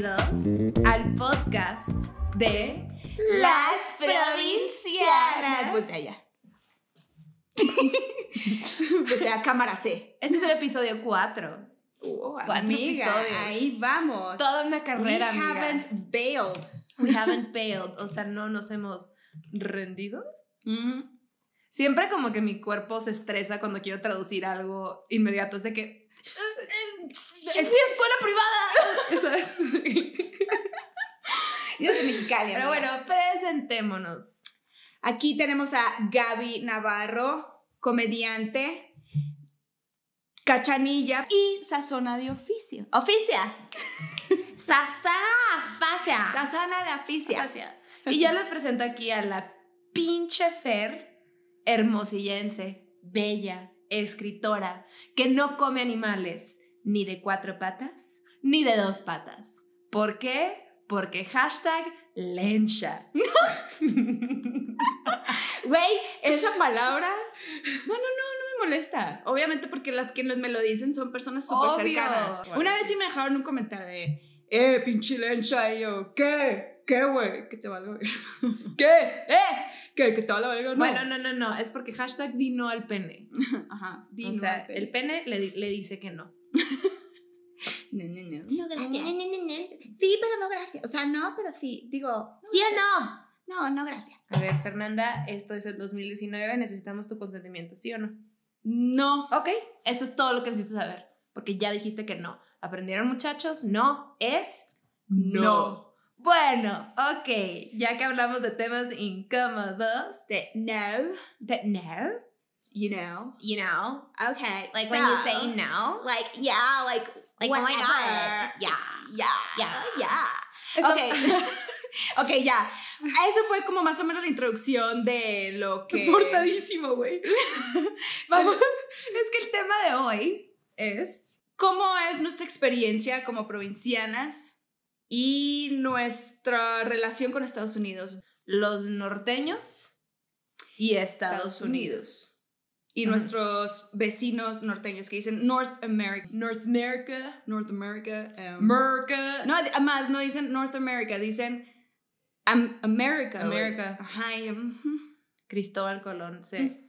Bienvenidos al podcast de Las provincianas. Pues allá. De a cámara C. Este es el episodio 4. Oh, Cuatro amiga, episodios. ahí vamos. Toda una carrera, We amiga. haven't bailed. We haven't failed. O sea, no nos hemos rendido. Siempre como que mi cuerpo se estresa cuando quiero traducir algo inmediato. Es de que... ¡Fui a escuela privada! ¿Sabes? Yo soy mexicali. Pero bueno, presentémonos. Aquí tenemos a Gaby Navarro, comediante, cachanilla y sazona de oficio. Oficia. Sasa, facia. Sazona de oficia. Gracias. Y yo les presento aquí a la pinche Fer, hermosillense, bella, escritora, que no come animales ni de cuatro patas ni de dos patas. ¿Por qué? Porque hashtag lencha. Güey, esa palabra. No, no, no, no me molesta. Obviamente porque las que me lo dicen son personas súper cercanas. Bueno. Una vez sí me dejaron un comentario de, eh, pinche lencha, y yo, ¿qué? ¿Qué, güey? Que te verga. ¿Qué? ¿Eh? ¿Qué? Que te verga. No. Bueno, no, no, no. Es porque hashtag di no al pene. Ajá. o sea, el pene le, di- le dice que no. No, no, no. No, gracias. Sí, pero no, gracias. O sea, no, pero sí. Digo, ¿Sí o no? no, no, gracias. A ver, Fernanda, esto es el 2019. Necesitamos tu consentimiento, ¿sí o no? No. Ok, eso es todo lo que necesito saber. Porque ya dijiste que no. ¿Aprendieron, muchachos? No es No. Bueno, ok, ya que hablamos de temas incómodos, De no, de no, you know. you know, Okay. like when you say no, Like, yeah, like, like oh my god, yeah, Yeah, Yeah. yeah. Esto- Ok. ok, ya. Eso fue como más o menos la introducción de lo que. Forzadísimo, güey. Vamos, es que el tema de hoy es ¿Cómo es nuestra experiencia como provincianas y nuestra relación con Estados Unidos? los norteños y Estados, Estados Unidos. Y nuestros vecinos norteños que dicen North America. North America, North America. um, America, no, además no dicen North America, dicen Am- America. America. Ajá, y, Cristóbal Colón se,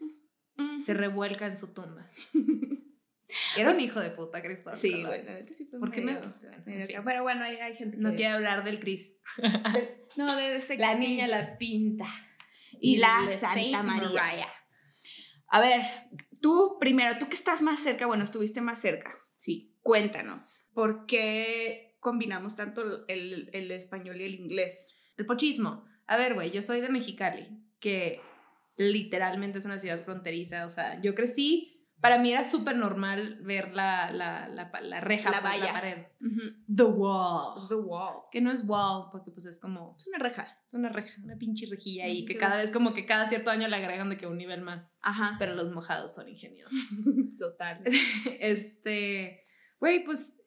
se revuelca en su tumba. Era un hijo de puta, Cristóbal Sí, Colón. la sí fue ¿Por qué me.? bueno, en fin. Pero bueno, hay, hay gente que... No quiero hablar del Cris. No, de ese La niña la pinta. Y la de Santa María. Mariah. A ver, tú primero, tú que estás más cerca, bueno, estuviste más cerca. Sí. Cuéntanos, ¿por qué combinamos tanto el, el español y el inglés? El pochismo. A ver, güey, yo soy de Mexicali, que literalmente es una ciudad fronteriza. O sea, yo crecí. Para mí era súper normal ver la, la, la, la reja, La pues, la pared. The wall. The wall. Que no es wall, porque pues es como. Es una reja. Es una reja, una pinche rejilla ahí, que cada vez como que cada cierto año le agregan de que un nivel más. Ajá. Pero los mojados son ingeniosos. Total. este, güey, pues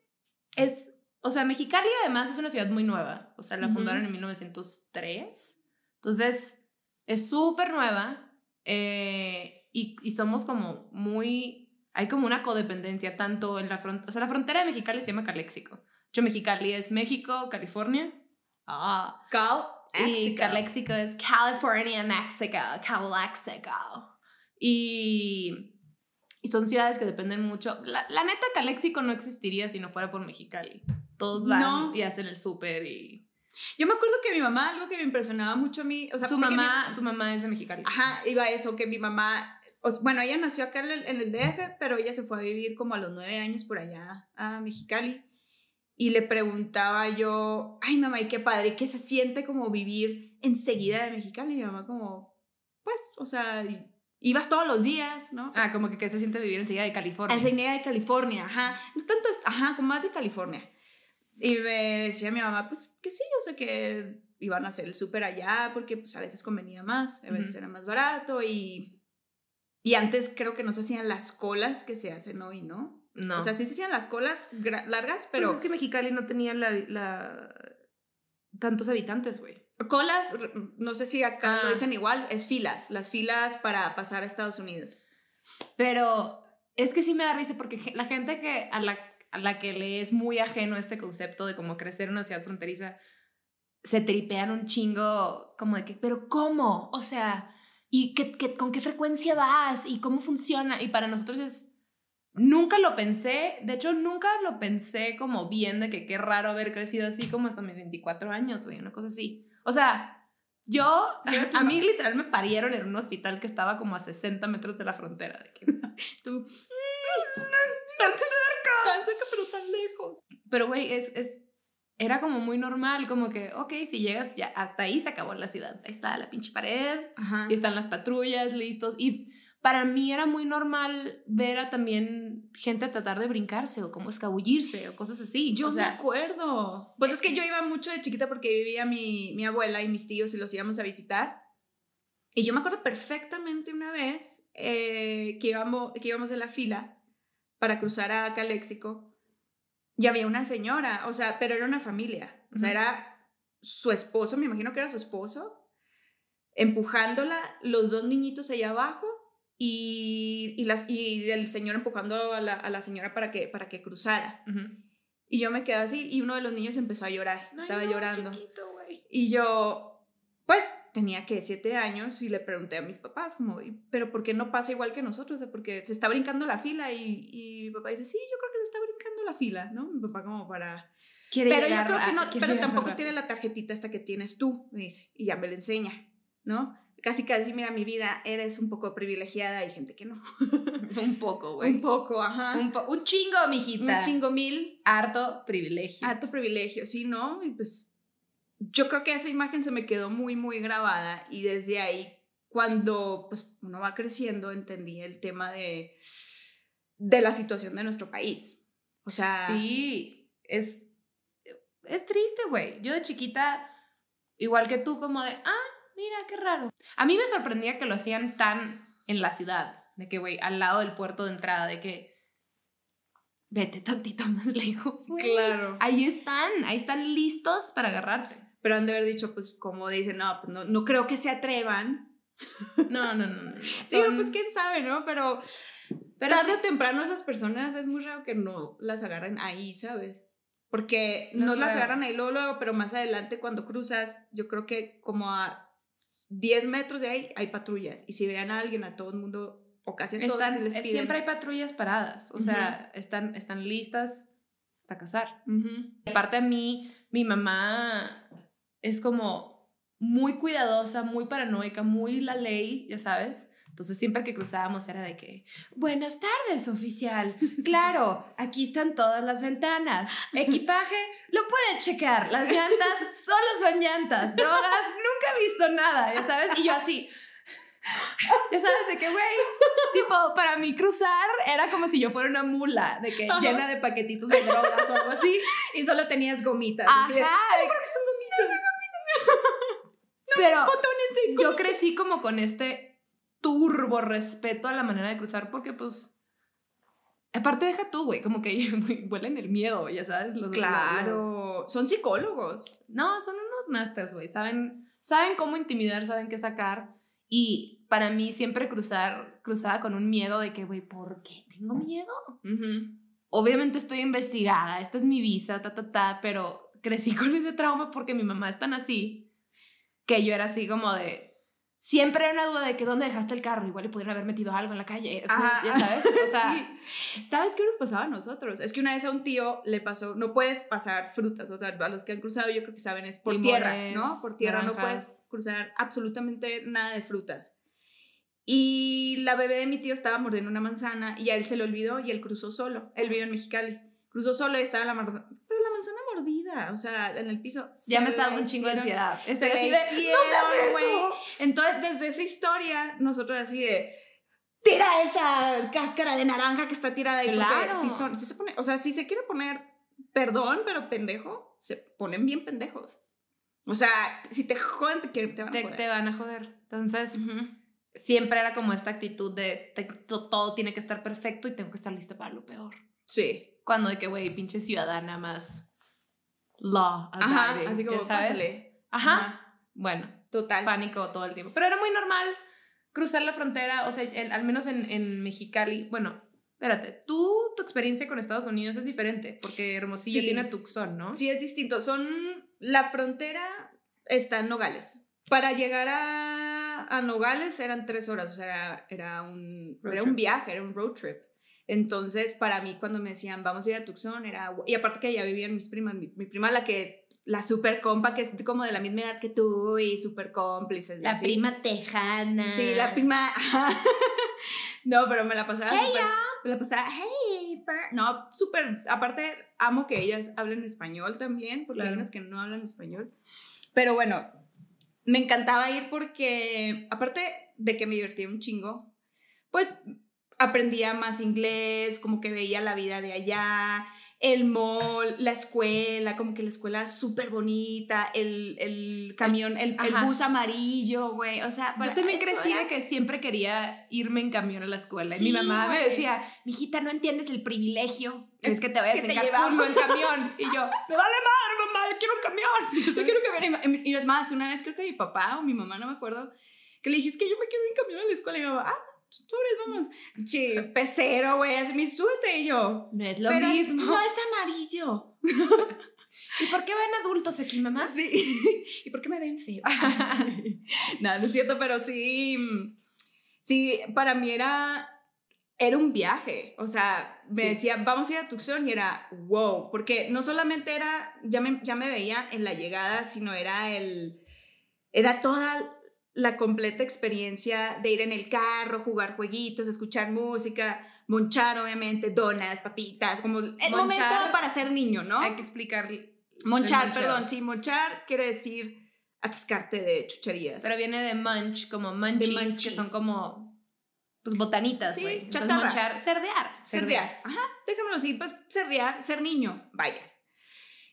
es, o sea, Mexicali además es una ciudad muy nueva, o sea, la fundaron en 1903, entonces es súper nueva eh, y, y somos como muy, hay como una codependencia tanto en la frontera, o sea, la frontera de Mexicali se llama Caléxico, hecho Mexicali es México, California, ah, Cal. y Calexico es California, Mexico, Calexico. Y, y son ciudades que dependen mucho. La, la neta, Calexico no existiría si no fuera por Mexicali. Todos van No. y hacen el súper y... Yo me acuerdo que mi mamá, algo que me impresionaba mucho a mí, o sea, su, mamá, mi- su mamá es de Mexicali. Ajá, iba a eso, que mi mamá, o bueno, ella nació acá en el, en el DF, pero ella se fue a vivir como a los nueve años por allá a Mexicali. Y le preguntaba yo, ay mamá, y qué padre, ¿qué se siente como vivir enseguida de Mexicali? Y mi mamá como, pues, o sea, ibas todos los días, ¿no? Ah, como que, que se siente vivir enseguida de California. Enseguida de California, ajá. No tanto, ajá, como más de California. Y me decía mi mamá, pues que sí, o sea, que iban a hacer el súper allá porque pues a veces convenía más, a veces era más barato y... Y antes creo que no se hacían las colas que se hacen hoy, ¿no? No. O sea, sí se hacían las colas largas, pero... Pues es que Mexicali no tenía la, la- tantos habitantes, güey. Colas, no sé si acá Ah. lo dicen igual, es filas, las filas para pasar a Estados Unidos. Pero es que sí me da risa porque la gente que a la a la que le es muy ajeno este concepto de cómo crecer en una ciudad fronteriza, se tripean un chingo como de que, pero ¿cómo? O sea, ¿y qué, qué, con qué frecuencia vas? ¿Y cómo funciona? Y para nosotros es, nunca lo pensé, de hecho nunca lo pensé como bien de que qué raro haber crecido así como hasta mis 24 años, güey, una cosa así. O sea, yo, a mí literal me parieron en un hospital que estaba como a 60 metros de la frontera. De que tú, tan cerca. Tan cerca, pero tan lejos. Pero, güey, es, es, era como muy normal, como que, ok, si llegas, ya hasta ahí se acabó la ciudad. Ahí está la pinche pared, y están las patrullas listos. Y para mí era muy normal ver a también gente tratar de brincarse o como escabullirse o cosas así. Yo me acuerdo. Pues es que yo iba mucho de chiquita porque vivía mi, mi abuela y mis tíos y los íbamos a visitar. Y yo me acuerdo perfectamente una vez eh, que, íbamos, que íbamos en la fila para cruzar a Caléxico y había una señora, o sea, pero era una familia. O sea, era su esposo, me imagino que era su esposo, empujándola, los dos niñitos allá abajo y, y, las, y el señor empujando a la, a la, señora para que, para que cruzara. Y yo me quedé así y uno de los niños empezó a llorar, estaba llorando. y yo, pues tenía que siete años y le pregunté a mis papás como, pero ¿por qué no pasa igual que nosotros? Porque se está brincando la fila y, y mi papá dice, sí, yo creo que se está brincando la fila, ¿no? Mi papá como para... pero yo creo que no, pero tampoco tiene la tarjetita esta que tienes tú, me dice, y ya me la enseña, ¿no? casi casi, mira, mi vida, eres un poco privilegiada, hay gente que no. un poco, güey. Un poco, ajá. Un, un, chingo, mijita. Un chingo mil. Harto privilegio. Harto privilegio, sí, ¿no? Y pues yo creo que esa imagen se me quedó muy, muy grabada y desde ahí, cuando pues uno va creciendo, entendí el tema de, de la situación de nuestro país. O sea... Sí, es, es triste, güey. Yo de chiquita, igual que tú, como de, ah, mira, qué raro. A mí me sorprendía que lo hacían tan en la ciudad, de que, güey, al lado del puerto de entrada, de que vete tantito más lejos. Claro. Ahí están, ahí están listos para agarrarte. Pero han de haber dicho, pues, como dicen, no, pues no, no creo que se atrevan. No, no, no. no. Sí, pues quién sabe, ¿no? Pero, Pero tarde o temprano esas personas es muy raro que no las agarren ahí, ¿sabes? Porque no, no las agarran ahí luego, luego, pero más adelante cuando cruzas, yo creo que como a 10 metros de ahí hay patrullas. Y si vean a alguien, a todo el mundo, o casi a todos, les piden. Siempre hay patrullas paradas. O sea, están, están listas para cazar. Aparte a mí, mi mamá es como muy cuidadosa, muy paranoica, muy la ley, ya sabes. Entonces siempre que cruzábamos era de que, buenas tardes, oficial. Claro, aquí están todas las ventanas. Equipaje, lo puede checar. Las llantas solo son llantas. Drogas, nunca he visto nada, ya sabes. Y yo así, ya sabes de qué, güey. Tipo, para mí cruzar era como si yo fuera una mula, de que llena de paquetitos de drogas o algo así. Y solo tenías gomitas. Ajá. Ay, ¿por son gomitas? No, Pero yo crecí como con este turbo respeto a la manera de cruzar porque pues... Aparte deja tú, güey, como que huelen el miedo, ya sabes. Los, claro, son psicólogos. No, son unos masters, güey. Saben, saben cómo intimidar, saben qué sacar. Y para mí siempre cruzar, cruzaba con un miedo de que, güey, ¿por qué tengo miedo? Obviamente estoy investigada, esta es mi visa, ta, ta, ta, pero crecí con ese trauma porque mi mamá es tan así que yo era así como de, siempre era una duda de que dónde dejaste el carro, igual le pudieron haber metido algo en la calle, ya sabes, o sea, ¿sabes qué nos pasaba a nosotros? Es que una vez a un tío le pasó, no puedes pasar frutas, o sea, a los que han cruzado yo creo que saben es por tierra, ¿no? Por tierra no puedes cruzar absolutamente nada de frutas. Y la bebé de mi tío estaba mordiendo una manzana y a él se le olvidó y él cruzó solo. Él vive en Mexicali. Cruzó solo y estaba la, la manzana mordida, o sea, en el piso. Ya me estaba dando un chingo de ansiedad. Estoy así de, no güey. Entonces, desde esa historia, nosotros así de, tira esa cáscara de naranja que está tirada ahí. Claro. Si, son, si se pone, o sea, si se quiere poner, perdón, pero pendejo, se ponen bien pendejos. O sea, si te joden, te, te van a joder. Te van a joder. Entonces, siempre era como esta actitud de todo tiene que estar perfecto y tengo que estar lista para lo peor. Sí. Cuando de que, güey, pinche ciudadana más law. Ajá, así como, ¿sabes? Ajá. Bueno. Total. Pánico todo el tiempo. Pero era muy normal cruzar la frontera, o sea, al menos en, en Mexicali, bueno, Espérate, tú, tu experiencia con Estados Unidos es diferente, porque Hermosillo Sí. tiene Tucson, ¿no? Sí, es distinto. Son. La frontera está en Nogales. Para llegar a, a Nogales eran tres horas, o sea, era, era un, Road era trip. un viaje, era un road trip. Entonces, para mí, cuando me decían, vamos a ir a Tucson, era. Y aparte que allá vivían mis primas, mi, mi prima, la que. La super compa, que es como de la misma edad que tú y super cómplices. La así. prima tejana. Sí, la prima. no, pero me la pasaba Hey. Me la pasaba, hey, per-". no, súper. Aparte, amo que ellas hablen español también, porque hay Claro. unas que no hablan español. Pero bueno, me encantaba ir porque, aparte de que me divertía un chingo, pues aprendía más inglés, como que veía la vida de allá, el mall, la escuela, como que la escuela súper bonita, el, el camión, el, el bus amarillo, güey, o sea, Yo también crecí era- de que siempre quería irme en camión a la escuela. y mi mamá me decía, mijita, no entiendes el privilegio es que te vayas Que en te Cancún, llevamos". no en camión. Y yo, me vale madre, mamá, yo quiero un camión. Yo quiero que me Y es más, una vez creo que mi papá o mi mamá, no me acuerdo, que le dije, es que yo me quiero ir en camión a la escuela. Y mi mamá, ah, sobres, vamos. Sí, pecero, güey, así me súbete. Y yo, No es lo "Pero mismo. No es amarillo. ¿Y por qué ven adultos aquí, mamá? Sí. ¿Y por qué me ven feo? Sí. No, no es cierto, pero sí. Sí, para mí era. Era un viaje, o sea, me Sí. decía, vamos a ir a Tucson y era wow, porque no solamente era, ya me, ya me veía en la llegada, sino era el, era toda la completa experiencia de ir en el carro, jugar jueguitos, escuchar música, monchar obviamente, donas, papitas, como el Monchar. momento para ser niño, ¿no? Hay que explicar. Monchar, perdón, sí, monchar quiere decir atascarte de chucherías. Pero viene de munch, como munchies, que son como pues botanitas, Sí, güey. Entonces, chatarra. monchar, cerdear. cerdear. Ajá, déjamelo así, pues cerdear, ser niño, vaya.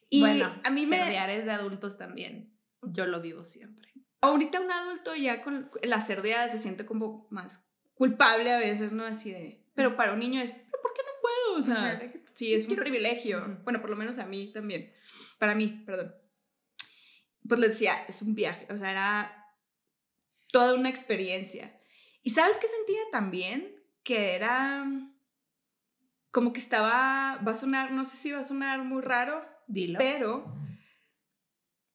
Y bueno, a mí me... cerdear es de adultos también. Yo lo vivo siempre. Ahorita un adulto ya con la cerdeada se siente como más culpable a veces, ¿no? Así de... Pero para un niño es, ¿pero por qué no puedo? O sea, sí, es un privilegio. Bueno, por lo menos a mí también. Para mí, perdón. Pues les decía, es un viaje, o sea, era toda una experiencia. ¿Y sabes qué sentía también? Que era como que estaba, va a sonar, no sé si va a sonar muy raro, Dilo. pero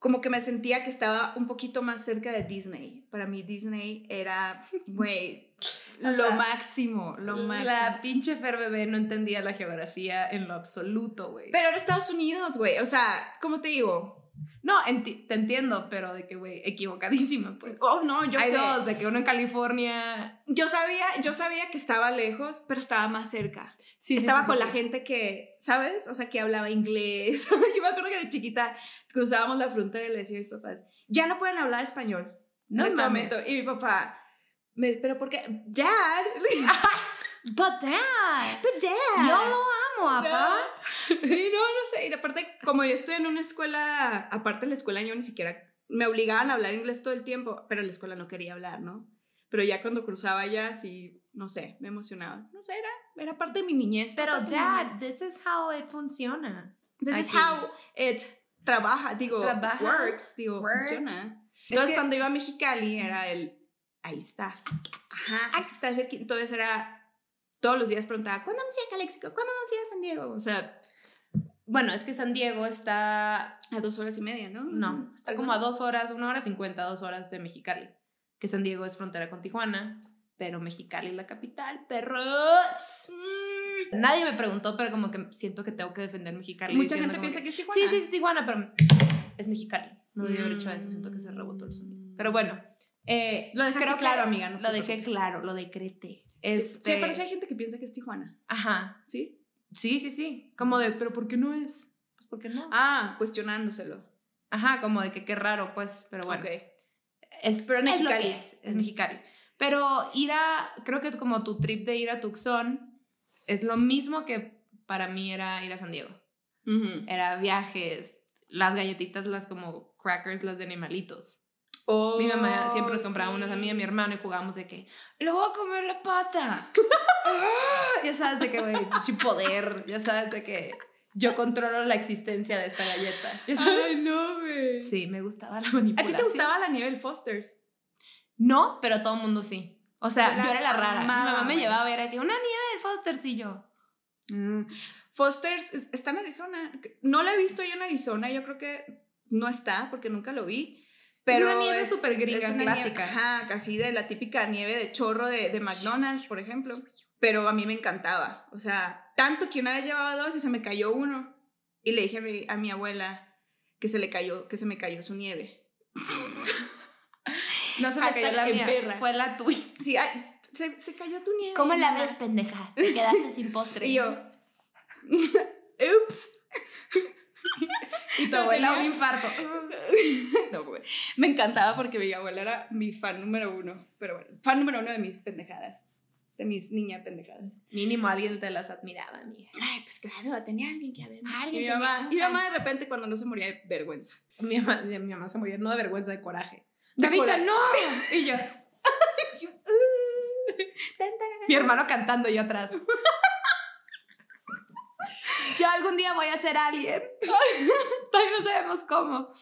como que me sentía que estaba un poquito más cerca de Disney. Para mí Disney era, güey, lo sea, máximo, lo máximo. La pinche Fer bebé no entendía la geografía en lo absoluto, güey. Pero era Estados Unidos, güey. O sea, ¿cómo te digo? No, enti- te entiendo, pero de que, güey, equivocadísima, pues. Oh, no, yo Hay sé. dos, de que uno en California. Yo sabía, yo sabía que estaba lejos, pero estaba más cerca. Sí, estaba sí, con la gente que, ¿sabes? O sea, que hablaba inglés. yo me acuerdo que de chiquita cruzábamos la frontera y le decía a mis papás, ya no pueden hablar español. No en este momento. Y mi papá, me, ¿pero por qué? Dad. But dad, But dad. yo lo amo, papá. Sí, no, no sé. Y aparte, como yo estoy en una escuela, aparte de la escuela, yo ni siquiera me obligaban a hablar inglés todo el tiempo, pero en la escuela no quería hablar, ¿no? Pero ya cuando cruzaba ya, sí, no sé, me emocionaba. No sé, era, era parte de mi niñez. Pero dad, this is how it funciona. this is aquí. how it trabaja, digo, Trabaja, works, digo, works. funciona. Es Entonces, que- cuando iba a Mexicali, era el, ahí está. Ajá, aquí está. Entonces era, todos los días preguntaba, ¿cuándo vamos a ir a Calexico? ¿Cuándo vamos a ir a San Diego? O sea, Bueno, es que San Diego está. a dos horas y media, ¿no? No, está como a dos horas, una hora cincuenta, dos horas de Mexicali. Que San Diego es frontera con Tijuana, pero Mexicali la capital, perros. Mm. Nadie me preguntó, pero como que siento que tengo que defender Mexicali. Mucha gente piensa que, que es Tijuana. Sí, sí, es Tijuana, pero es Mexicali. No debí haber hecho eso, siento que se rebotó el sonido. Mm. Pero bueno, eh, Lo que claro, amiga, no lo dejé claro, lo decreté. Sí, Este, Sí, pero sí hay gente que piensa que es Tijuana, Ajá, ¿sí? sí, sí, sí. Como de, pero ¿por qué no es? Pues ¿por qué no? Ah, cuestionándoselo. Ajá, como de que qué raro, pues, pero bueno. Es, Pero es lo Mexicali. que es, es Mexicali. Pero ir a, creo que como tu trip de ir a Tucson es lo mismo que para mí era ir a San Diego. Era viajes, las galletitas, las como crackers, las de animalitos. Oh, mi mamá siempre nos compraba sí. unas a mí y a mi hermano y jugábamos de que, le voy a comer la pata. Ya sabes de que, güey, poder, ya sabes de que yo controlo la existencia de esta galleta. ¿Ya sabes? Ay, no, güey. Sí, me gustaba la ¿A manipulación. ti te gustaba la nieve del Foster's? No, pero todo el mundo sí. O sea, Yo era la rara. Mi amaba, mamá me güey. llevaba a ver aquí una nieve de Foster's y yo. Mm. Foster's es- está en Arizona. No la he visto yo en Arizona. Yo creo que no está porque nunca lo vi. Pero una nieve súper gringa, una clásica. Nieve, ajá, casi de la típica nieve de chorro de, de McDonald's, por ejemplo. Pero a mí me encantaba. O sea, tanto que una vez llevaba dos y se me cayó uno. Y le dije a mi, a mi abuela que se le cayó, que se me cayó su nieve. No se me Hashtag cayó la mía, perra. fue la tuya. Sí, ay, se, se cayó tu nieve. ¿Cómo la ves, pendeja? Te quedaste sin postre. Y yo, ups. y tu abuela un infarto. no, güey. Me encantaba porque mi abuela era mi fan número uno. Pero bueno, fan número uno de mis pendejadas. De mis niñas pendejadas. Mínimo alguien te las admiraba, amiga. Ay, pues claro, tenía alguien que ver. Alguien Y mi tenía mamá, y mi mamá de repente cuando no se moría de vergüenza. Mi mamá, mi mamá se moría no de vergüenza, de coraje. De ¡Davita, coraje. no! Y yo, mi hermano cantando yo atrás. Yo algún día voy a ser alguien. Todavía no sabemos cómo.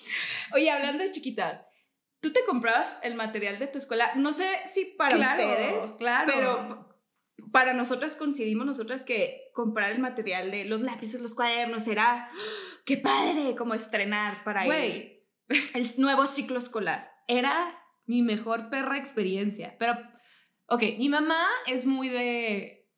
Oye, hablando de chiquitas, ¿tú te comprabas el material de tu escuela? No sé si para Claro, ustedes, claro. pero para nosotras coincidimos nosotras que comprar el material de los lápices, los cuadernos era qué padre, como estrenar para el, Güey, el nuevo ciclo escolar. era mi mejor perra experiencia. Pero, ok, mi mamá es muy de...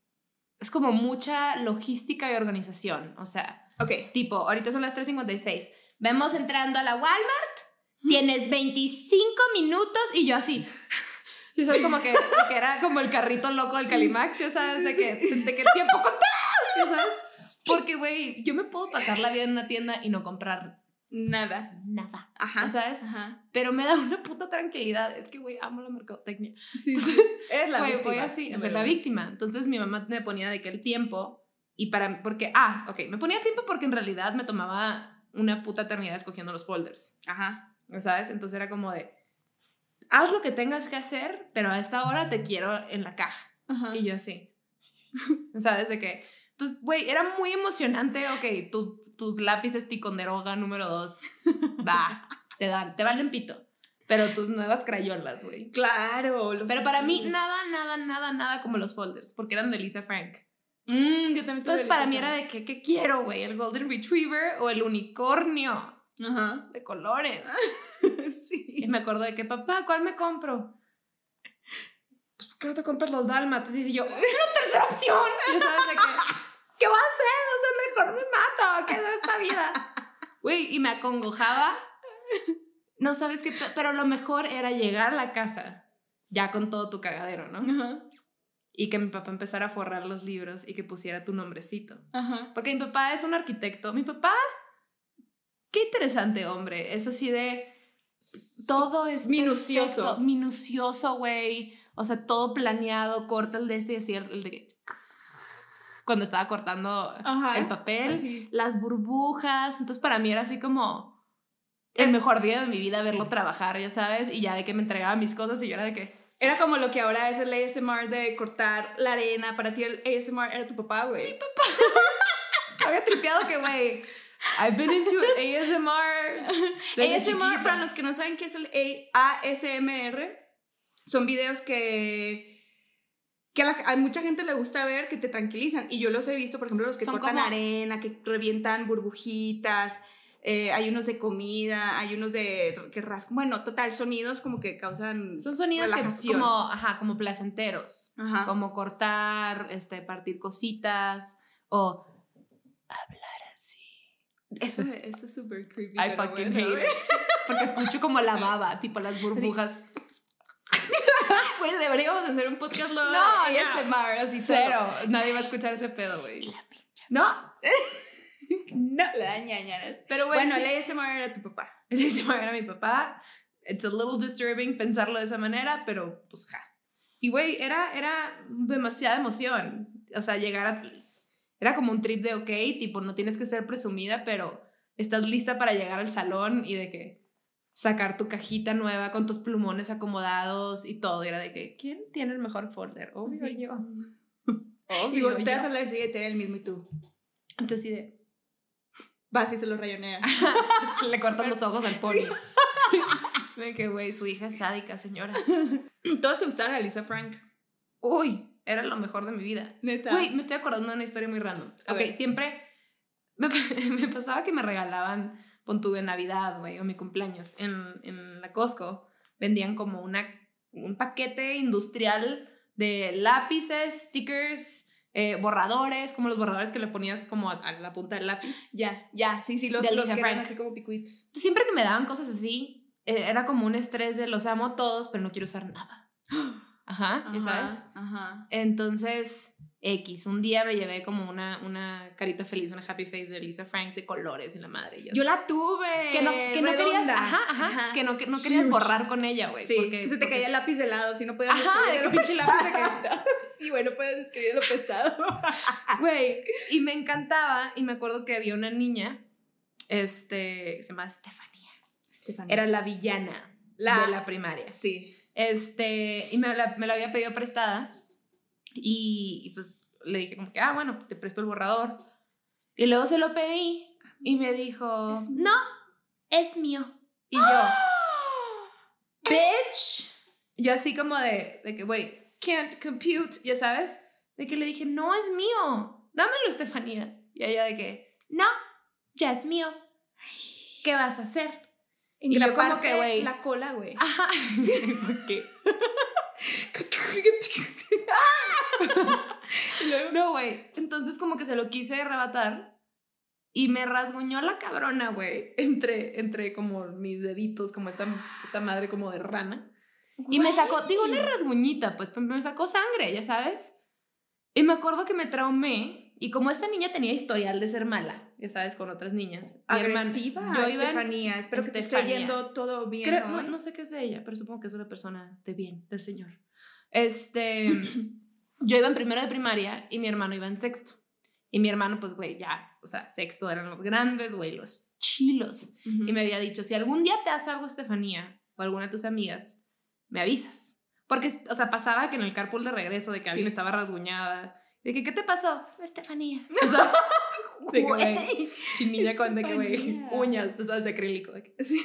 Es como mucha logística y organización. O sea, Ok. tipo, ahorita son las 3.56. Vemos entrando a la Walmart. Tienes 25 minutos y yo así. Y sabes como que, que era como el carrito loco del Calimax, ya sabes, de, que, de que el tiempo contaba, sabes. Porque, güey, yo me puedo pasar la vida en una tienda y no comprar Nada. nada, Ajá. ¿sabes? Ajá. Pero me da una puta tranquilidad. Es que, güey, amo la mercadotecnia. Sí, Entonces, Eres la Güey, víctima. voy así, o sea, la víctima. Entonces mi mamá me ponía de que el tiempo y para, porque, ah, ok, me ponía tiempo porque en realidad me tomaba una puta eternidad escogiendo los folders, Ajá. ¿sabes? Entonces era como de, haz lo que tengas que hacer, pero a esta hora te quiero en la caja. Ajá. Y yo así, ¿sabes? De que, entonces, güey, era muy emocionante, ok, tu- tus lápices ticonderoga número dos, va, te dan, te valen pito. Pero tus nuevas crayolas, güey. Claro. los Pero para mí nada, nada, nada, nada como los folders, porque eran de Lisa Frank. Mm, yo también Entonces para mí era de que, ¿qué quiero, güey? ¿El Golden Retriever o el unicornio Ajá. de colores? Y sí. me acuerdo de que, papá, ¿cuál me compro? Pues, ¿por qué no te compras los dálmatas? Y yo, ¡una tercera opción! Y sabes de que, ¿qué voy a hacer? O sea, mejor me mato. ¿Qué es esta vida? Güey, y me acongojaba. No sabes qué, pe- pero lo mejor era llegar a la casa ya con todo tu cagadero, ¿no? Ajá. y que mi papá empezara a forrar los libros y que pusiera tu nombrecito. Ajá. Porque mi papá es un arquitecto. Mi papá, qué interesante hombre. Es así de todo es Minucioso. perfecto, minucioso, güey. O sea, todo planeado, corta el de este y así el, de cuando estaba cortando Ajá. el papel, Así. las burbujas. Entonces para mí era así como el mejor día de mi vida verlo trabajar, ya sabes, y ya de que me entregaba mis cosas y yo era de que Era como lo que ahora es el ASMR de cortar la arena. Para ti el ASMR era tu papá, güey. había tripeado que, güey, I've been into ASMR. ASMR, chiquita. para los que no saben qué es el ASMR, son videos que, que a, la- a mucha gente le gusta ver, que te tranquilizan. Y yo los he visto, por ejemplo, los que Son cortan como- arena, que revientan burbujitas. eh, hay unos de comida, hay unos de que rascan. Bueno, total, sonidos como que causan. Son sonidos que como, ajá, como placenteros. Ajá. Como cortar, este, partir cositas o hablar Eso, eso es súper creepy. I fucking bueno, hate it. Porque escucho como la baba, tipo las burbujas. Güey, deberíamos hacer un podcast luego No, ya. ASMR, así Cero. Nadie va a escuchar ese pedo, güey. No. No, le da ñañaras. Pero güey, Bueno, sí. el ASMR era tu papá. Le dice a ver a mi papá. It's a little disturbing pensarlo de esa manera, pero pues ja. Y güey, era, era demasiada emoción. O sea, llegar a... Era como un trip de, ok, tipo, no tienes que ser presumida, pero estás lista para llegar al salón y de que sacar tu cajita nueva con tus plumones acomodados y todo. Y era de que, ¿quién tiene el mejor folder? Obvio Sí. yo. Y Obvio volteas yo. a la siguiente era el mismo y tú. Entonces sí de, Vas y se lo rayoneas. le cortas los ojos al pony. de que, güey, su hija es sádica, señora. Todos te gustaba la Lisa Frank. Uy, era lo mejor de mi vida. Neta. Güey, me estoy acordando de una historia muy random. A ok, ver. siempre me, me pasaba que me regalaban, pon tú de Navidad, güey, o mi cumpleaños, en, en la Costco, vendían como una, un paquete industrial de lápices, stickers, eh, borradores, como los borradores que le ponías como a, a la punta del lápiz. Ya, ya, sí, sí, los, De los que eran así como picuitos. Siempre que me daban cosas así, eh, era como un estrés de los amo todos, pero no quiero usar nada. Ajá, ya sabes. Ajá. Entonces, X, un día me llevé como una, una carita feliz, una happy face de Lisa Frank de colores y la madre. yo la tuve. que no, que no querías, ajá, ajá, que no, que no querías borrar con ella, güey. Sí, porque, se te caía el lápiz de lado, si no podías Ajá, de que pinche lápiz de pesado. Sí, bueno, pueden escribir lo pesado. Güey, y me encantaba, y me acuerdo que había una niña, este, se llama Estefanía. Estefania. Era la villana La- de la primaria. Sí. Este, y me la, me la había pedido prestada. Y, y pues le dije como que, ah, bueno, te presto el borrador. Y luego se lo pedí y me dijo, Es no, es mío. Y yo, Bitch. yo así como de, de que, güey, can't compute, ya sabes. De que le dije, no, es mío, dámelo, Estefanía. Y ella de que, no, ya es mío. ¿Qué vas a hacer? Y, yo la como parte, que, güey. La cola, güey. Ajá. ¿Por qué? No, güey. Entonces como que se lo quise arrebatar y me rasguñó la cabrona, güey. Entre, entre como mis deditos, como esta, esta madre como de rana. Y me sacó, digo, una rasguñita, pues me sacó sangre, ya sabes. Y me acuerdo que me traumé y como esta niña tenía historial de ser mala, ya sabes, con otras niñas. hermana- Agresiva, yo iba Estefanía. Espero que te esté Estefanía. yendo todo bien Creo- hoy. no, no sé qué es de ella, pero supongo que es una persona de bien, del Señor. Este, yo iba en primero de primaria y mi hermano iba en sexto. Y mi hermano, pues, güey, ya, o sea, sexto eran los grandes, güey, los chilos. Ujú. Y me había dicho, si algún día te hace algo Estefanía o alguna de tus amigas, me avisas. Porque, o sea, pasaba que en el carpool de regreso de que alguien Sí. estaba rasguñada. De que, ¿qué te pasó? Estefanía. O sea, de que, güey, chinilla con de que, güey, uñas, tú sabes, de acrílico. de que- Sí.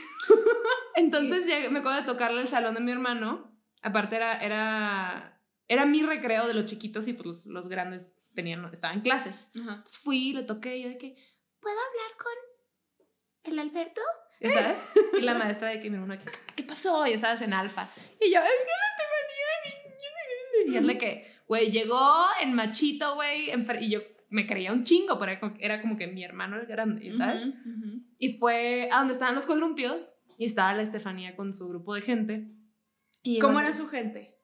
entonces llegué- me acuerdo de tocarle el salón de mi hermano. Aparte era, era, era mi recreo de los chiquitos y pues los, los grandes tenían, estaban en clases. Ajá. Entonces fui le toqué y yo de que, ¿puedo hablar con el Alberto? ¿Ya sabes? Y la maestra de que mi hermano, que, ¿qué pasó? Ya sabes, en alfa. Y yo, es que la Estefanía. Y él de que, güey, llegó en machito, güey. Y yo me creía un chingo, pero era como, era como que mi hermano era grande, ¿sabes? Y fue a donde estaban los columpios y estaba la Estefanía con su grupo de gente. Y ¿Cómo era su gente?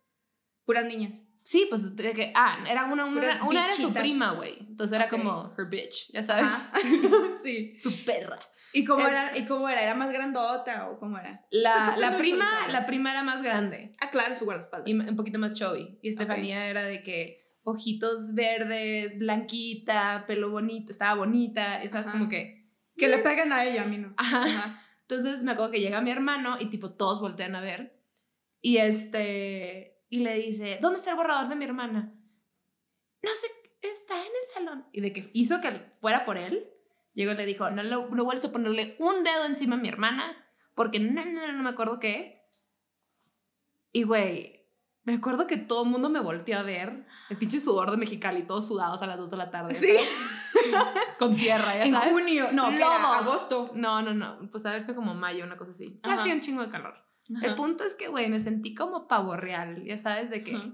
Puras niñas. Sí, pues de que, ah, era una, una, una era su prima, güey. Entonces era como her bitch, ya sabes. Sí. Su perra. ¿Y cómo, Es- era, ¿Y cómo era? ¿Era más grandota o cómo era? La, la prima, la prima era más grande Ah, claro, su guardaespaldas. y un poquito más chubby. Y Estefanía era de que ojitos verdes, blanquita, pelo bonito, estaba bonita, esas Ajá. como que. Que le pegan a ella, a mí no. Ajá. Ajá. Entonces me acuerdo que llega mi hermano y tipo todos voltean a ver. Y este. Y le dice, ¿dónde está el borrador de mi hermana? No sé, está en el salón. Y de que hizo que fuera por él. Llegó y le dijo, no, lo- no vuelves a ponerle un dedo encima a mi hermana. Porque no, no, no, no me acuerdo qué. Y güey, me acuerdo que todo el mundo me volteó a ver. El pinche sudor de Mexicali, todos sudados a las 2 de la tarde. Sí. Con tierra, ya En sabes. junio. No, que Lodo. era agosto. No, no, no. Pues a ver si como mayo, una cosa así. Ajá. Hacía un chingo de calor. El punto es que, güey, me sentí como pavo real. Ya sabes, de que Ajá.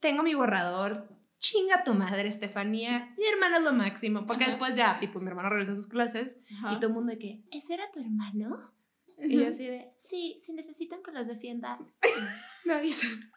tengo mi borrador. Chinga tu madre, Estefanía. Mi hermano es lo máximo. Porque Ajá. después ya, tipo, mi hermano regresó a sus clases. Ajá. Y todo el mundo de que, ¿ese era tu hermano? Y yo así de, sí, si necesitan que los defienda, me avisan.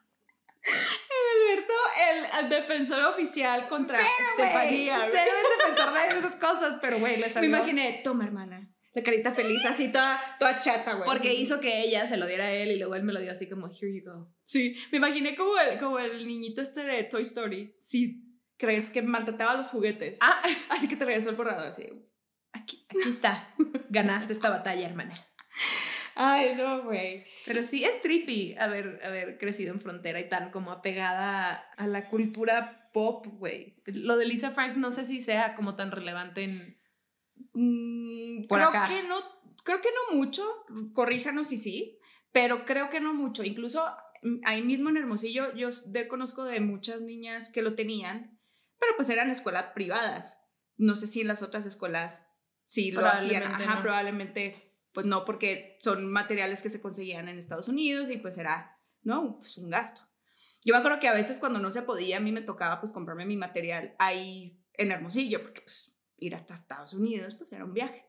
Alberto, el, el defensor oficial contra Estefanía. Cero es defensor de esas cosas, pero, güey, le Me salió. imaginé, toma, hermana. La carita feliz, así toda, toda chata, güey. Porque hizo que ella se lo diera a él y luego él me lo dio así como, here you go. Sí, me imaginé como el, como el niñito este de Toy Story. Sí, crees que maltrataba los juguetes. Ah, Así que te regresó el borrador, así. aquí, aquí está. Ganaste esta batalla, hermana. Ay, no, güey. Pero sí es trippy haber, haber crecido en frontera y tan como apegada a la cultura pop, güey. Lo de Lisa Frank no sé si sea como tan relevante en... Mm, Por creo acá. que no, creo que no mucho. Corríjanos si sí. Pero creo que no mucho. Incluso mm, ahí mismo en Hermosillo, yo de, conozco de muchas niñas que lo tenían, pero pues eran escuelas privadas. No sé si en las otras escuelas sí lo hacían. Ajá, probablemente, pues no, porque son materiales que se conseguían en Estados Unidos y pues era, ¿no? Pues un gasto. Yo me acuerdo que a veces cuando no se podía, a mí me tocaba pues comprarme mi material ahí en Hermosillo, porque pues ir hasta Estados Unidos pues era un viaje.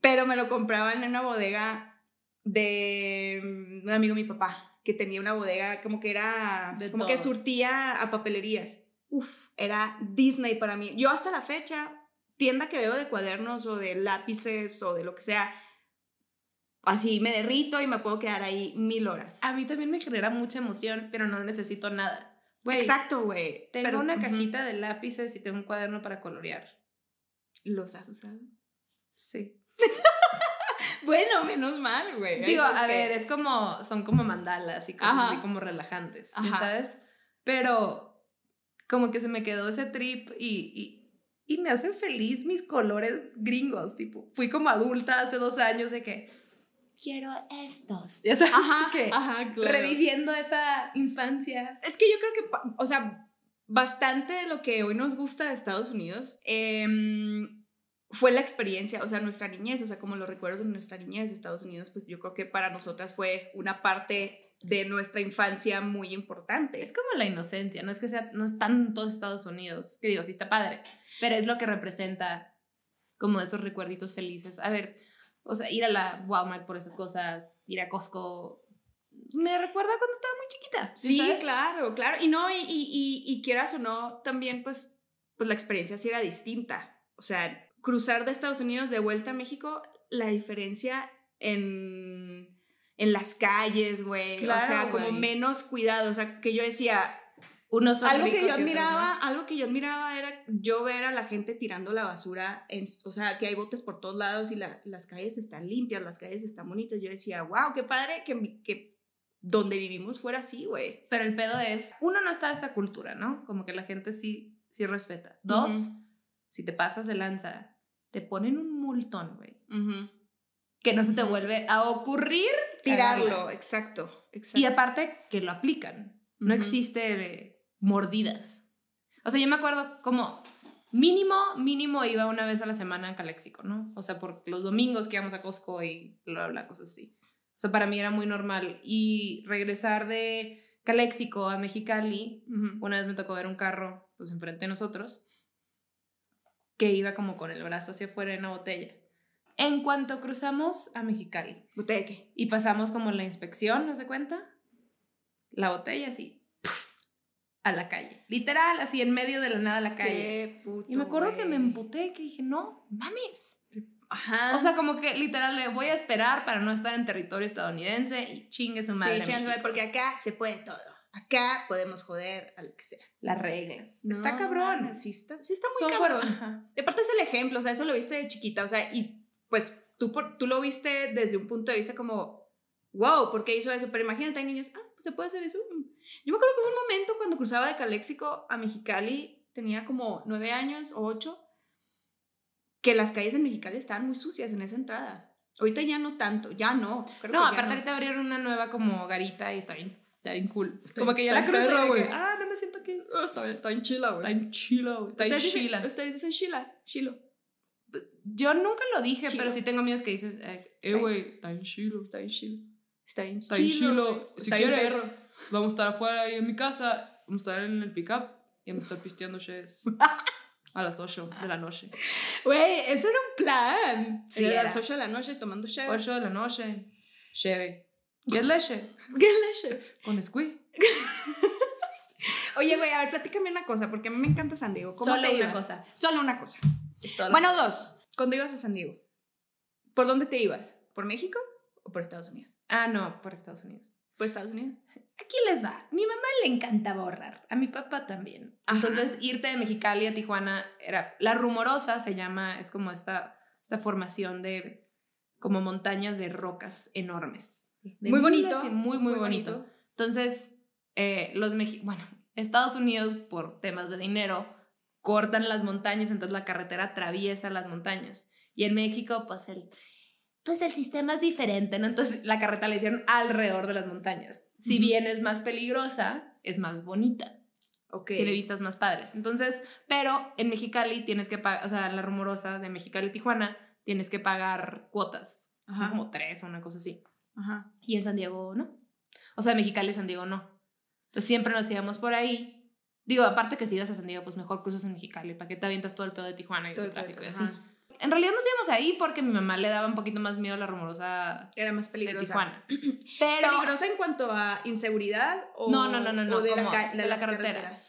Pero me lo compraban en una bodega de mm, un amigo de mi papá, que tenía una bodega como que era, como que surtía a papelerías. Uf, era Disney para mí. Yo hasta la fecha, tienda que veo de cuadernos o de lápices o de lo que sea, así me derrito y me puedo quedar ahí mil horas. A mí también me genera mucha emoción, pero no necesito nada. Exacto, güey. Tengo una cajita de lápices y tengo un cuaderno para colorear. ¿Los has usado? Sí. bueno, menos mal, güey. Digo, a ver, es como, son como mandalas y cosas así como relajantes, ¿sabes? Pero como que se me quedó ese trip y, y, y me hacen feliz mis colores gringos, tipo, fui como adulta hace dos años de que quiero estos. Ya sabes, ajá, que ajá, reviviendo esa infancia. Es que yo creo que, o sea, bastante de lo que hoy nos gusta de Estados Unidos em, fue la experiencia, o sea, nuestra niñez, o sea, como los recuerdos de nuestra niñez de Estados Unidos, pues yo creo que para nosotras fue una parte de nuestra infancia muy importante. Es como la inocencia, no es que sea, no es tanto Estados Unidos, que digo, sí está padre, pero es lo que representa como esos recuerditos felices. A ver, o sea, ir a la Walmart por esas cosas, ir a Costco, me recuerda cuando estaba muy chiquita. Sí, claro, claro. Y no, y, y, y, quieras o no, también pues, pues la experiencia sí era distinta. O sea, cruzar de Estados Unidos de vuelta a México, la diferencia en, en las calles, güey. o sea, como menos cuidado. O sea, que yo decía, algo que yo admiraba, algo que yo admiraba era yo ver a la gente tirando la basura, en, o sea, que hay botes por todos lados y las calles están limpias, las calles están bonitas. Yo decía, wow, qué padre que, que donde vivimos fuera así, güey. Pero el pedo es, uno, no está esa cultura, ¿no? Como que la gente sí, sí respeta. Dos, si te pasas de lanza, te ponen un multón, güey. Que no se te vuelve a ocurrir tirarlo, exacto, exacto. Y aparte que lo aplican. No existe mordidas. O sea, yo me acuerdo como mínimo, mínimo iba una vez a la semana a Caléxico, ¿no? O sea, por los domingos que íbamos a Costco y bla, bla, cosas así. Sea, para mí era muy normal. Y regresar de Caléxico a Mexicali, una vez me tocó ver un carro, pues enfrente de nosotros, que iba como con el brazo hacia afuera en una botella. En cuanto cruzamos a Mexicali. ¿Botella Y pasamos como la inspección, ¿no se cuenta? La botella, sí a la calle. Literal, así en medio de la nada a la calle. y me acuerdo que me emputé, que dije, no, mames. Ajá. O sea, como que literal le voy a esperar para no estar en territorio estadounidense y chingue su madre. Sí, porque acá se puede todo. Acá podemos joder a lo que sea. Las reglas. está cabrón. Sí está, sí está muy cabrón. De parte es el ejemplo, o sea, eso lo viste de chiquita, o sea, y pues tú, tú lo viste desde un punto de vista como, wow, ¿por qué hizo eso? Pero imagínate, hay niños, ah, pues se puede hacer eso. Yo me acuerdo que hubo un momento cuando cruzaba de Caléxico a Mexicali, tenía como nueve años o ocho, que las calles en Mexicali estaban muy sucias en esa entrada. Ahorita ya no tanto, ya no. no, aparte ahorita abrieron una nueva como garita y está bien, está bien cool. como que ya la crucé güey. Ah, no me siento aquí. Oh, está, está en chila, güey. Está en chila, güey. Está en chila. Ustedes dicen chila, chilo. Yo nunca lo dije, pero sí tengo amigos que dicen, eh, güey, está en chilo, está en chilo. Está en está chilo. Si quieres, vamos a estar afuera ahí en mi casa, vamos a estar en el pickup y vamos a estar pisteando sheds. A las 8 de la noche. Güey, eso era un plan. Sí, a las 8 de la noche tomando cheve. 8 de la noche, cheve. ¿Qué leche? ¿Qué leche? Con squid. Oye, güey, a ver, platícame una cosa, porque a mí me encanta San Diego. ¿Cómo Solo una cosa. Solo una cosa. bueno, dos. ¿Cuándo ibas a San Diego? ¿Por dónde te ibas? ¿Por México o por Estados Unidos? Ah, no, por Estados Unidos. ¿Por Estados Unidos? Aquí les va. Mi mamá le encantaba ahorrar, a mi papá también. Entonces, irte de Mexicali a Tijuana era la rumorosa, se llama, es como esta, esta formación de como montañas de rocas enormes. muy bonito. muy, muy, bonito. Entonces, eh, los bueno, Estados Unidos, por temas de dinero, cortan las montañas, entonces la carretera atraviesa las montañas. Y en México, pues el pues el sistema es diferente, ¿no? Entonces la carreta la hicieron alrededor de las montañas. Si bien es más peligrosa, es más bonita. Ok. Tiene vistas más padres. Entonces, pero en Mexicali tienes que pagar, o sea, la rumorosa de Mexicali Tijuana, tienes que pagar cuotas. Son Ajá. como tres o una cosa así. Ajá. Y en San Diego no. O sea, Mexicali San Diego no. Entonces siempre nos íbamos por ahí. Digo, aparte que si ibas a San Diego, pues mejor cruzas en Mexicali. ¿Para qué te avientas todo el pedo de Tijuana y Todo ese tráfico y así? ajá. En realidad nos íbamos ahí porque mi mamá le daba un poquito más miedo a la rumorosa Era más de peligrosa. Tijuana. Pero, ¿Peligrosa en cuanto a inseguridad? O, No, no, no, no, no, de, la, como ca- de la carretera.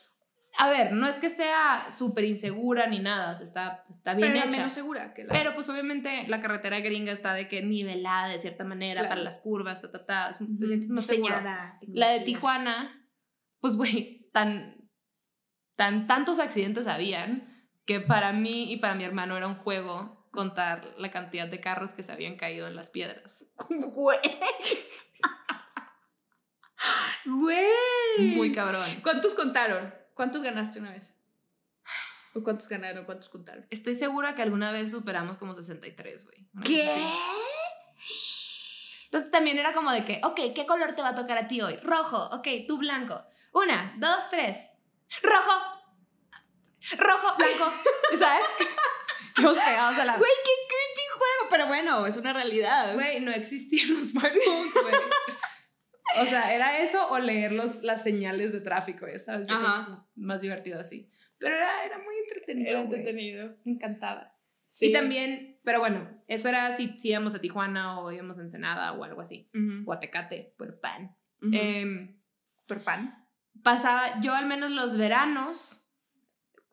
a ver, no es que sea súper insegura ni nada, o sea, está, está bien Pero hecha. menos segura que la... Pero pues obviamente la carretera gringa está de que nivelada de cierta manera Claro. para las curvas, ta, ta, ta, sientes más seguro. diseñada, La de. Tijuana, pues güey, tan, tan, tantos accidentes habían que para mí y para mi hermano era un juego contar la cantidad de carros que se habían caído en las piedras. Güey. Güey. Muy cabrón. ¿Cuántos contaron? ¿Cuántos ganaste una vez? ¿O cuántos ganaron? ¿Cuántos contaron? Estoy segura que alguna vez superamos como 63, güey. ¿Qué? Entonces también era como de que, ok, ¿qué color te va a tocar a ti hoy? Rojo, ok, tú blanco. Una, dos, tres. Rojo. Rojo, blanco. ¿Sabes? Nos pegamos a la... Güey, qué creepy juego. Pero bueno, es una realidad. Güey, no existían los smartphones, güey. O sea, era eso o leer los, las señales de tráfico, ya sabes. Yo Ajá. más divertido así. Pero era, era muy entretenido. Era entretenido. Me encantaba. Sí. Y también, pero bueno, eso era si, si íbamos a Tijuana o íbamos a Ensenada o algo así. Ujú, O a Tecate, por pan. ujú. Em, Por pan. pasaba, yo al menos los veranos,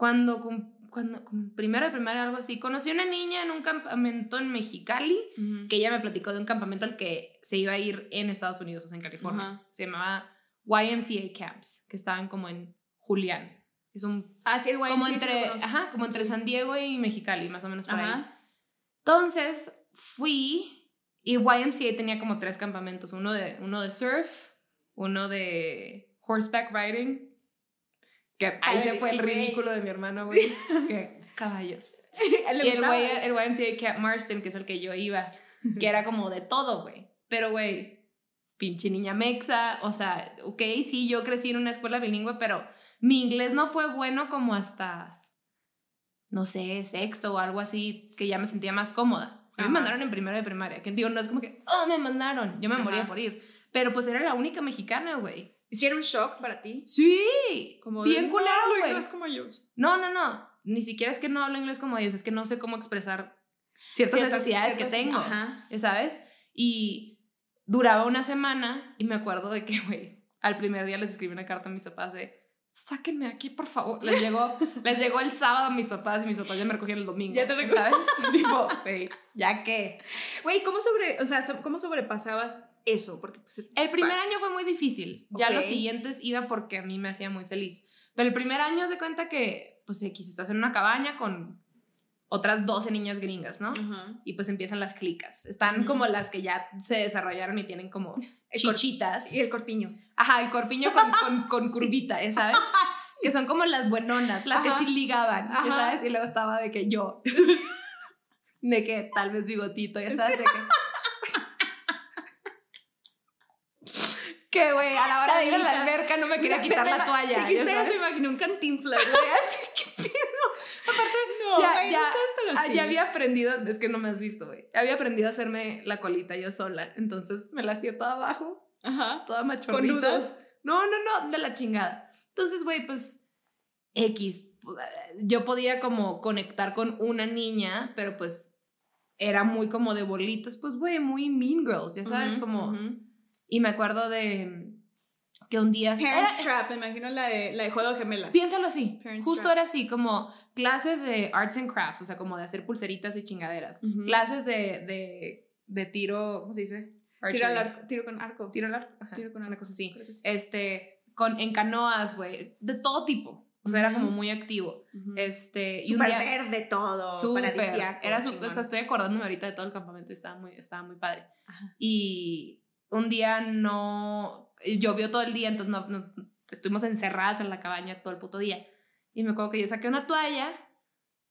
cuando, cuando primero de primaria algo así, conocí a una niña en un campamento en Mexicali Ujú. que ella me platicó de un campamento al que se iba a ir en Estados Unidos, o sea, en California. Ajá. Se llamaba YMCA Camps, que estaban como en Julián. Es un Ah, sí, el como YMCA lo entre, ajá, como entre San Diego y Mexicali, más o menos por ahí. Ajá. Entonces fui y YMCA tenía como tres campamentos, uno de, uno de surf, uno de horseback riding, que ahí Ay, se fue el ridículo de mi hermano, güey, que caballos. Y el, güey, el YMCA Camp Marston, que es el que yo iba, que era como de todo, güey. Pero, güey, pinche niña mexa, o sea, ok, sí, yo crecí en una escuela bilingüe, pero mi inglés no fue bueno como hasta, no sé, sexto o algo así, que ya me sentía más cómoda. Ajá. me mandaron en primero de primaria, que digo, no es como que, oh, me mandaron, yo me Ajá. moría por ir. Pero pues era la única mexicana, güey. ¿Hicieron un shock para ti? Sí, Como bien de, culero, "No, güey. inglés como ellos. No, no, no. Ni siquiera es que no hablo inglés como ellos, es que no sé cómo expresar ciertas, necesidades ciertas- que tengo, Ajá. ¿sabes? Y duraba una semana y me acuerdo de que, güey, al primer día les escribí una carta a mis papás de, sáquenme aquí, por favor. Les llegó, les llegó el sábado a mis papás y mis papás ya me recogieron el domingo, Ya te recogí. ¿sabes? tipo, güey, ¿ya qué? Güey, ¿cómo, sobre, o sea, ¿cómo sobrepasabas eso? Porque pues, El primer año fue muy difícil. Ya los siguientes iba porque a mí me hacía muy feliz. Pero el primer año se cuenta que, pues, X, estás en una cabaña con otras 12 niñas gringas, ¿no? Ajá. Y pues empiezan las clicas. Están como las que ya se desarrollaron y tienen como El chichitas. Y el corpiño. Ajá, el corpiño con, con, con curvita, ¿eh? ¿sabes? Que son como las buenonas, las que sí ligaban, ¿ya Ajá. sabes? Y luego estaba de que yo, de que tal vez bigotito, ya sabes, de que... Que, güey, a la hora de ir a la alberca no me quería quitar la toalla. Dijiste eso, imaginé un cantinflas, güey. Ya- güey, ya- no estás tan Ah, ya había aprendido, es que no me has visto, güey. Había aprendido a hacerme la colita yo sola. Entonces me la hacía toda abajo, Ajá. toda Con machorrita. nudos. No, no, no, de la chingada. Entonces, güey, pues X. Yo podía como conectar con una niña, pero pues era muy como de bolitas, pues, güey, muy mean girls, ya sabes, Ujú, como... ujú. Y me acuerdo de que un día... Parents era- Trap, me imagino la de, la de Juego de Gemelas. Piénsalo así. Parents Justo Trap. era así, como clases de arts and crafts, o sea, como de hacer pulseritas y chingaderas. Clases de, de, de tiro, ¿cómo se dice? Tiro, al arco, tiro con arco. Tiro al arco. Ajá, Tiro con arco. cosa así. Sí. Este, con, en canoas, güey, de todo tipo. O sea, era como muy activo. Ujú. Este, y un día... verde todo, paradisíaco, Era su- o sea, estoy acordándome ahorita de todo el campamento, estaba muy, estaba muy padre. Ajá. Y un día no, llovió todo el día, entonces no, no- estuvimos encerradas en la cabaña todo el puto día. Y me acuerdo que yo saqué una toalla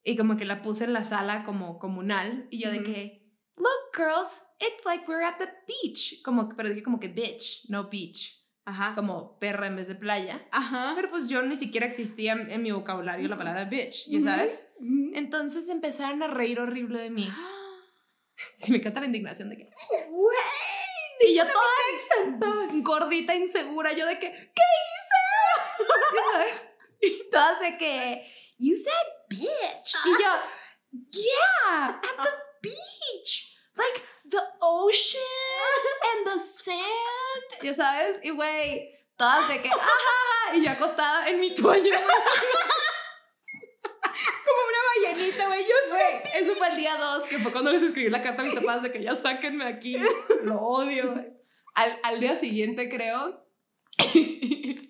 y como que la puse en la sala como comunal y yo de Ujú. que, look, girls, it's like we're at the beach. Como, pero dije como que bitch, no beach. Ajá. Como perra en vez de playa. Ajá. Pero pues yo ni siquiera existía en, en mi vocabulario la palabra bitch, ¿ya sabes? Entonces empezaron a reír horrible de mí. Sí, me encanta la indignación de que... Y yo toda gordita, insegura, yo de que, ¿qué hice? ¿Ya sabes? Y todas de que, you said bitch. Y yo, yeah, at the beach. Like the ocean and the sand. ¿Ya sabes? Y güey, todas de que, y yo acostada en mi toalla. Como una ballenita, güey. Yo soy. Güey, eso fue el día 2, que fue cuando les escribí la carta a mis papás de que ya sáquenme aquí. Lo odio, güey. Al, al día siguiente, creo.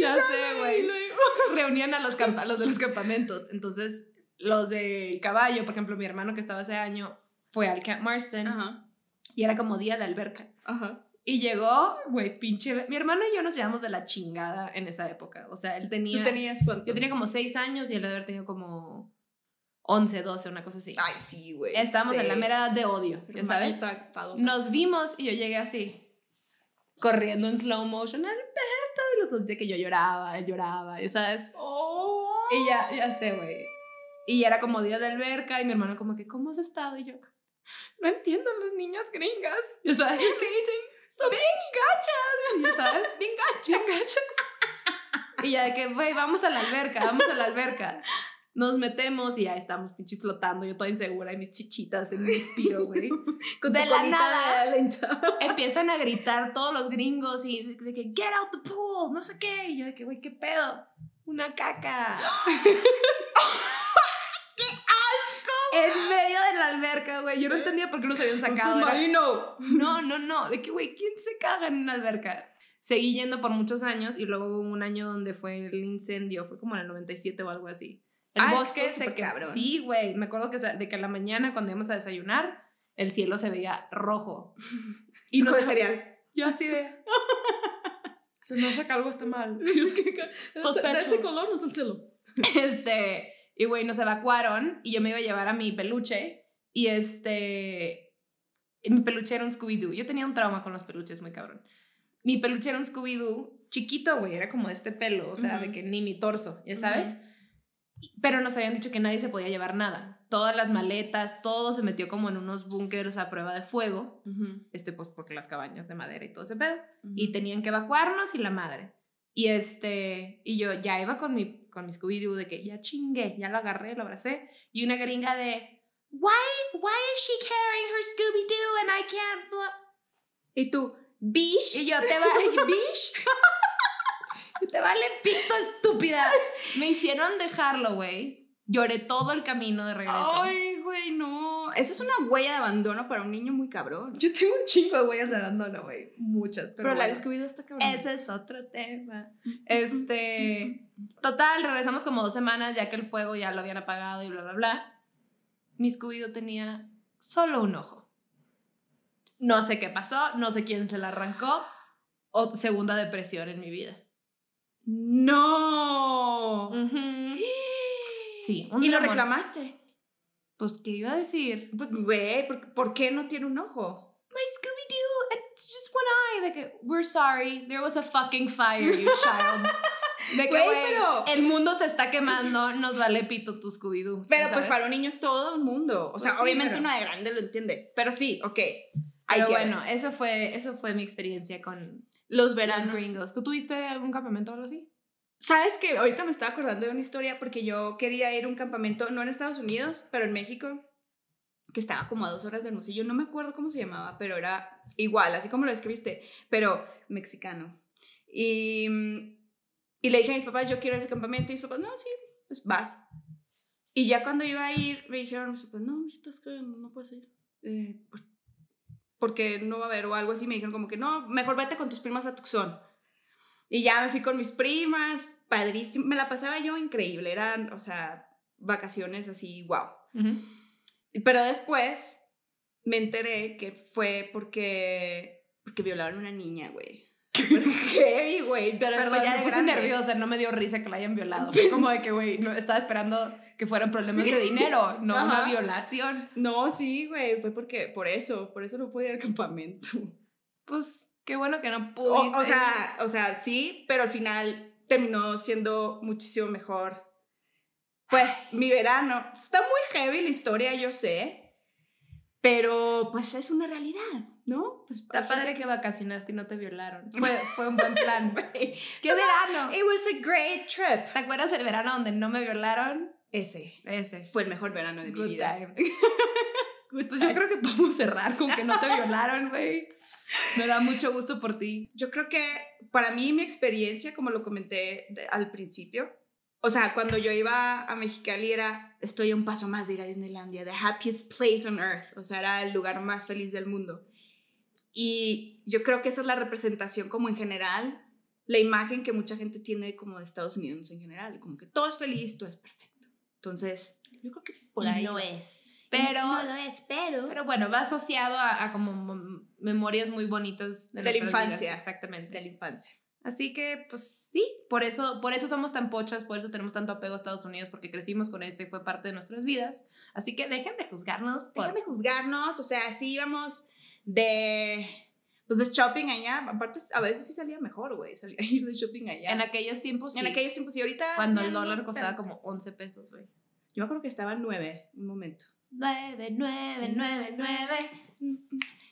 ya sé, güey. Reunían a los, campa- los de los campamentos. Entonces, los del caballo, por ejemplo, mi hermano que estaba ese año fue al Camp Marston Ajá. y era como día de alberca. Ajá. Y llegó, güey, pinche. Mi hermano y yo nos llevamos de la chingada en esa época. O sea, él tenía. ¿Tú tenías cuánto? Yo tenía como 6 años y él debe haber tenido como 11, 12, una cosa así. Ay, sí, güey. Estábamos en la Sí. mera edad de odio, ya sabes. Nos vimos y yo llegué así, corriendo en slow motion, Alberto, y los dos de que yo lloraba, él lloraba, ya sabes. Oh. Y ya, ya sé, güey. Y era como día de alberca y mi hermano como que, ¿cómo has estado? Y yo, no entiendo las niñas gringas. Ya sabes, ¿qué dicen? Son bien gachas. Ya sabes, bien gachas. Bien gachas. Y ya de que, güey, vamos a la alberca, vamos a la alberca. Nos metemos y ya estamos pinches flotando, yo toda insegura y mis chichitas en mi inspiro, güey. Con de la nada. de. Empiezan a gritar todos los gringos y de, que, get out the pool, no sé qué. Y yo de que, güey, ¿qué pedo? Una caca. En medio de la alberca, güey. Yo no entendía por qué los habían sacado. Submarino. No, no, no. De que, güey, ¿quién se caga en una alberca? Seguí yendo por muchos años y luego hubo un año donde fue el incendio. Fue como en el 97 o algo así. El Ah, bosque se cabrón. Sí, güey. Me acuerdo que, de que a la mañana cuando íbamos a desayunar, el cielo se veía rojo. Y no ¿Cuál sé sería? Yo así de. Se me hace que algo está mal. Es que Sospecho. de ese color no es el cielo. Este, y güey, nos evacuaron y yo me iba a llevar a mi peluche y este, mi peluche era un Scooby-Doo. Yo tenía un trauma con los peluches muy cabrón. Mi peluche era un Scooby-Doo chiquito, güey, era como de este pelo, o sea, de Ujú. que ni mi torso, ya sabes. Pero nos habían dicho que nadie se podía llevar nada. Todas las maletas, todo se metió como en unos búnkers a prueba de fuego, este, pues porque las cabañas de madera y todo ese pedo y tenían que evacuarnos y la madre. Y este, y yo ya iba con mi, con mi Scooby-Doo de que ya chingué, ya lo agarré, lo abracé. Y una gringa de, why, why is she carrying her Scooby-Doo and I can't, blah-" Y tú, bish. Y yo, te vale, bish. te vale pito, estúpida. Me hicieron dejarlo, güey. Lloré todo el camino de regreso. Ay, güey, no. Eso es una huella de abandono para un niño muy cabrón. Yo tengo un chingo de huellas de abandono, güey. Muchas, pero, Pero, la bueno. del Scooby-Doo está cabrón. Ese es otro tema. Este, total, regresamos como dos semanas ya que el fuego ya lo habían apagado y bla, bla, bla. Mi Scooby-Doo tenía solo un ojo. No sé qué pasó, no sé quién se la arrancó. O segunda depresión en mi vida. No. Ujú. Sí, un ¿Y lo reclamaste? Pues, ¿qué iba a decir? Pues, güey, ¿por, por qué no tiene un ojo? My Scooby-Doo, it's just one eye. De que, we're sorry, there was a fucking fire, you child. De que, Güey, pero- el mundo se está quemando, nos vale pito tu Scooby-Doo. Pero ¿ya pues sabes? para un niño es todo un mundo. O sea, Pues sí, obviamente pero- uno de grande lo entiende. Pero sí, ok. Pero bueno, it. eso fue, eso fue mi experiencia con los los veranos. gringos. ¿Tú tuviste algún campamento o algo así? ¿Sabes que Ahorita me estaba acordando de una historia porque yo quería ir a un campamento, no en Estados Unidos, pero en México, que estaba como a dos horas de Hermosillo. No me acuerdo cómo se llamaba, pero era igual, así como lo describiste, pero mexicano. Y, mm, y le dije a mis papás, yo quiero ir a ese campamento. Y mis papás, no, sí, pues vas. Y ya cuando iba a ir, me dijeron mis papás, no, mijito, es que no, no puedes ir. Eh, pues, porque no va a haber o algo así. Me dijeron como que no, mejor vete con tus primas a Tucson. Y ya me fui con mis primas, padrísimo. Me la pasaba yo increíble. Eran, o sea, vacaciones así, wow. Pero después me enteré que fue porque, porque violaron a una niña, güey. Heavy, güey. Pero Perdón, ya me puse grande. nerviosa, no me dio risa que la hayan violado. Fue como de que, güey, estaba esperando que fueran problemas de dinero, no una violación. No, sí, güey, fue porque, por eso, por eso no pude ir al campamento. Pues qué bueno que no O, pudiste. o sea, o sea, sí, pero al final terminó siendo muchísimo mejor. Pues mi verano, está muy heavy la historia, yo sé, pero pues es una realidad, ¿no? Pues Está padre que vacacionaste y no te violaron. Fue, fue un buen plan. Güey, ¡Qué verano! It was a great trip. ¿Te acuerdas el verano donde no me violaron? Ese Ese. fue el mejor verano de mi Good vida. times. Good Pues yo times. creo que podemos cerrar con que no te violaron, güey. Me da mucho gusto por ti. Yo creo que para mí mi experiencia, como lo comenté de- al principio, o sea, cuando yo iba a Mexicali era, estoy a un paso más de ir a Disneylandia, the happiest place on earth, o sea, era el lugar más feliz del mundo. Y yo creo que esa es la representación como en general, la imagen que mucha gente tiene como de Estados Unidos en general, como que todo es feliz, todo es perfecto. Entonces, yo creo que por ahí no es. Pero, no lo es, pero, pero bueno, va asociado a, a como mem- memorias muy bonitas de, De la vidas, infancia. Exactamente. de la infancia. Así que, pues sí, por eso, por eso somos tan pochas, por eso tenemos tanto apego a Estados Unidos, porque crecimos con eso y fue parte de nuestras vidas. Así que dejen de juzgarnos por... Dejen de juzgarnos, o sea, sí íbamos de, pues de shopping allá, aparte a veces sí salía mejor, güey, salía ir de shopping allá. En aquellos tiempos, sí, En aquellos tiempos y ahorita... cuando el dólar costaba tanto. como 11 pesos, güey. Yo me acuerdo que estaba en 9, un momento. 9, 9, 9, 9.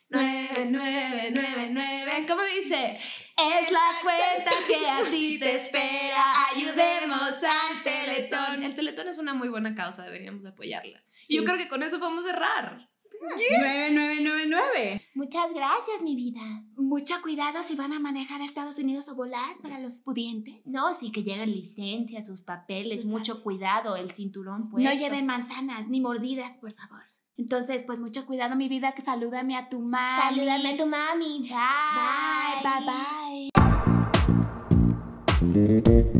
9, 9, 9, 9. ¿Cómo dice? Es la cuenta que a ti te espera. Ayudemos al Teletón. El Teletón es una muy buena causa, deberíamos de apoyarla. Y yo Sí. creo que con eso podemos cerrar. 9999. Muchas gracias, mi vida. Mucho cuidado si van a manejar a Estados Unidos o volar para los pudientes. No, sí que lleguen licencias, sus papeles, Sus mucho cuidado, el cinturón pues. No lleven manzanas ni mordidas, por favor. Entonces, pues mucho cuidado, mi vida, que salúdame a tu mami. Salúdame a tu mami. Bye, Bye. bye, bye.